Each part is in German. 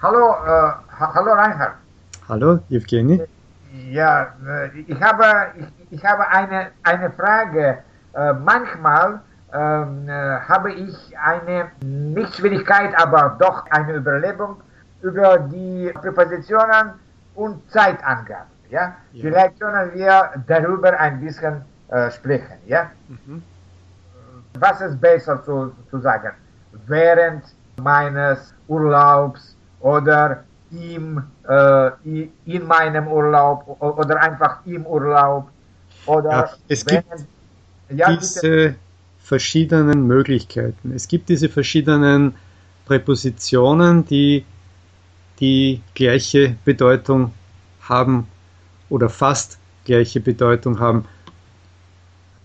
Hallo, äh, ha hallo Reinhard. Hallo, Evgeny. Ja, äh, ich habe, ich, ich habe eine, eine Frage. Äh, manchmal ähm, äh, habe ich eine, nicht Schwierigkeit, aber doch eine Überlebung über die Präpositionen und Zeitangaben. Ja? ja. Vielleicht können wir darüber ein bisschen äh, sprechen. Ja? Mhm. Was ist besser zu, zu sagen? Während meines Urlaubs oder im, äh, in meinem Urlaub oder einfach im Urlaub oder ja, es gibt ja, diese verschiedenen Möglichkeiten. Es gibt diese verschiedenen Präpositionen, die die gleiche Bedeutung haben oder fast gleiche Bedeutung haben.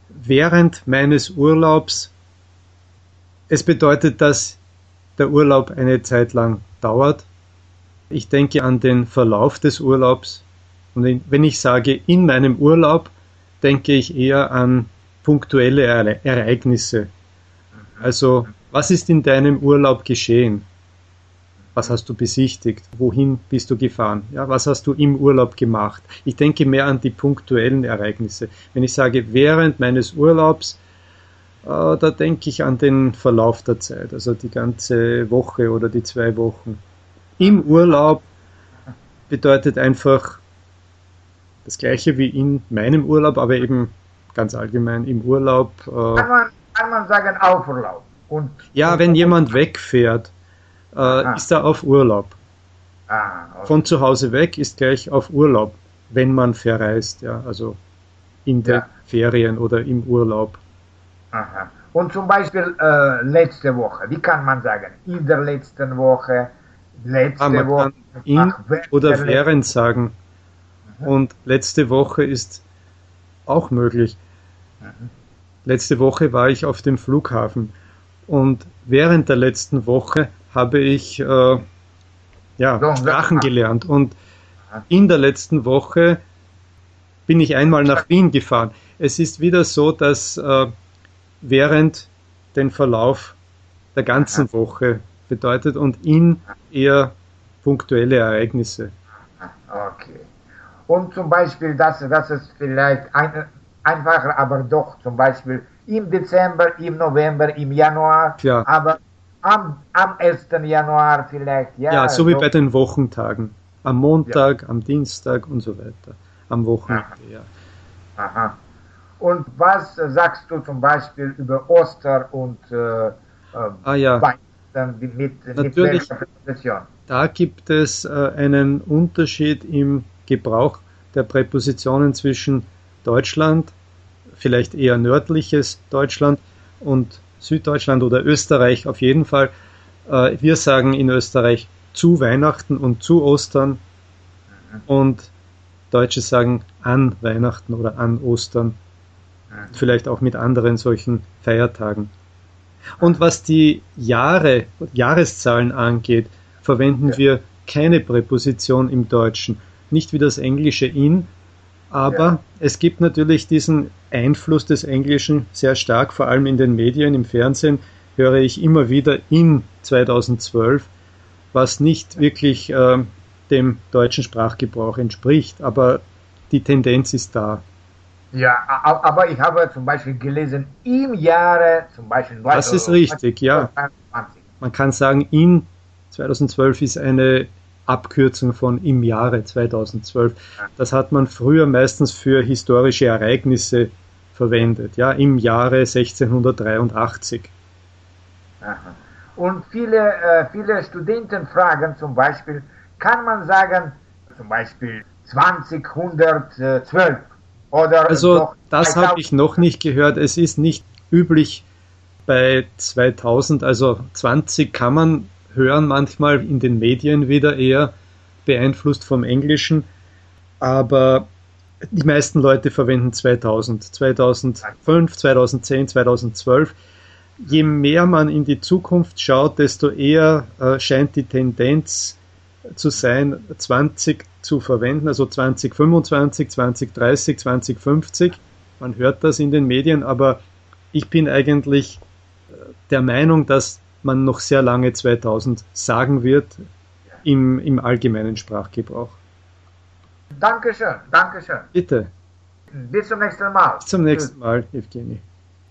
Während meines Urlaubs, es bedeutet, dass der Urlaub eine Zeit lang dauert. Ich denke an den Verlauf des Urlaubs. Und wenn ich sage in meinem Urlaub, denke ich eher an punktuelle Ereignisse. Also, was ist in deinem Urlaub geschehen? Was hast du besichtigt? Wohin bist du gefahren? Ja, was hast du im Urlaub gemacht? Ich denke mehr an die punktuellen Ereignisse. Wenn ich sage während meines Urlaubs, äh, da denke ich an den Verlauf der Zeit, also die ganze Woche oder die zwei Wochen. Im Urlaub bedeutet einfach das gleiche wie in meinem Urlaub, aber eben ganz allgemein im Urlaub. Äh, kann, man, kann man sagen auf Urlaub? Und, ja, wenn jemand wegfährt, äh, ah. ist er auf Urlaub. Ah, okay. Von zu Hause weg ist gleich auf Urlaub, wenn man verreist, ja, also in den ja. Ferien oder im Urlaub. Aha. Und zum Beispiel äh, letzte Woche, wie kann man sagen? In der letzten Woche, letzte ah, man Woche. Kann in oder während sagen. Mhm. Und letzte Woche ist auch möglich. Mhm. Letzte Woche war ich auf dem Flughafen und während der letzten Woche habe ich äh, ja, Sprachen gelernt. Und in der letzten Woche bin ich einmal nach Wien gefahren. Es ist wieder so, dass äh, während den Verlauf der ganzen Woche bedeutet und in eher punktuelle Ereignisse. Okay. Und zum Beispiel, das, das ist vielleicht ein, einfacher, aber doch zum Beispiel im Dezember, im November, im Januar, ja. aber am, am 1. Januar vielleicht. Ja, ja so wie bei den Wochentagen. Am Montag, ja. am Dienstag und so weiter. Am Wochenende, Aha. ja. Aha. Und was sagst du zum Beispiel über Oster und äh, ah, ja. Weihnachten mit, mit Natürlich, Da gibt es äh, einen Unterschied im Gebrauch der Präpositionen zwischen Deutschland, vielleicht eher nördliches Deutschland und Süddeutschland oder Österreich auf jeden Fall. Äh, wir sagen in Österreich zu Weihnachten und zu Ostern und Deutsche sagen an Weihnachten oder an Ostern. Vielleicht auch mit anderen solchen Feiertagen. Und was die Jahre, Jahreszahlen angeht, verwenden wir keine Präposition im Deutschen. Nicht wie das englische in, aber ja. es gibt natürlich diesen Einfluss des Englischen sehr stark, vor allem in den Medien, im Fernsehen höre ich immer wieder in 2012, was nicht wirklich äh, dem deutschen Sprachgebrauch entspricht, aber die Tendenz ist da. Ja, aber ich habe zum Beispiel gelesen, im Jahre zum Beispiel. Das ist richtig, ja. Man kann sagen, in 2012 ist eine Abkürzung von im Jahre 2012. Das hat man früher meistens für historische Ereignisse verwendet, ja, im Jahre 1683. Aha. Und viele, äh, viele Studenten fragen zum Beispiel, kann man sagen, zum Beispiel 2012 oder. Also, das habe ich noch nicht gehört. Es ist nicht üblich bei 2000, also 20 kann man hören manchmal in den Medien wieder eher beeinflusst vom Englischen, aber die meisten Leute verwenden 2000, 2005, 2010, 2012. Je mehr man in die Zukunft schaut, desto eher äh, scheint die Tendenz zu sein, 20 zu verwenden, also 2025, 2030, 2050. Man hört das in den Medien, aber ich bin eigentlich äh, der Meinung, dass man noch sehr lange 2000 sagen wird. im, im allgemeinen Sprachgebrauch. Dankeschön, Dankeschön. Bitte. Bis zum nächsten Mal. Bis zum nächsten Mal, Evgeny.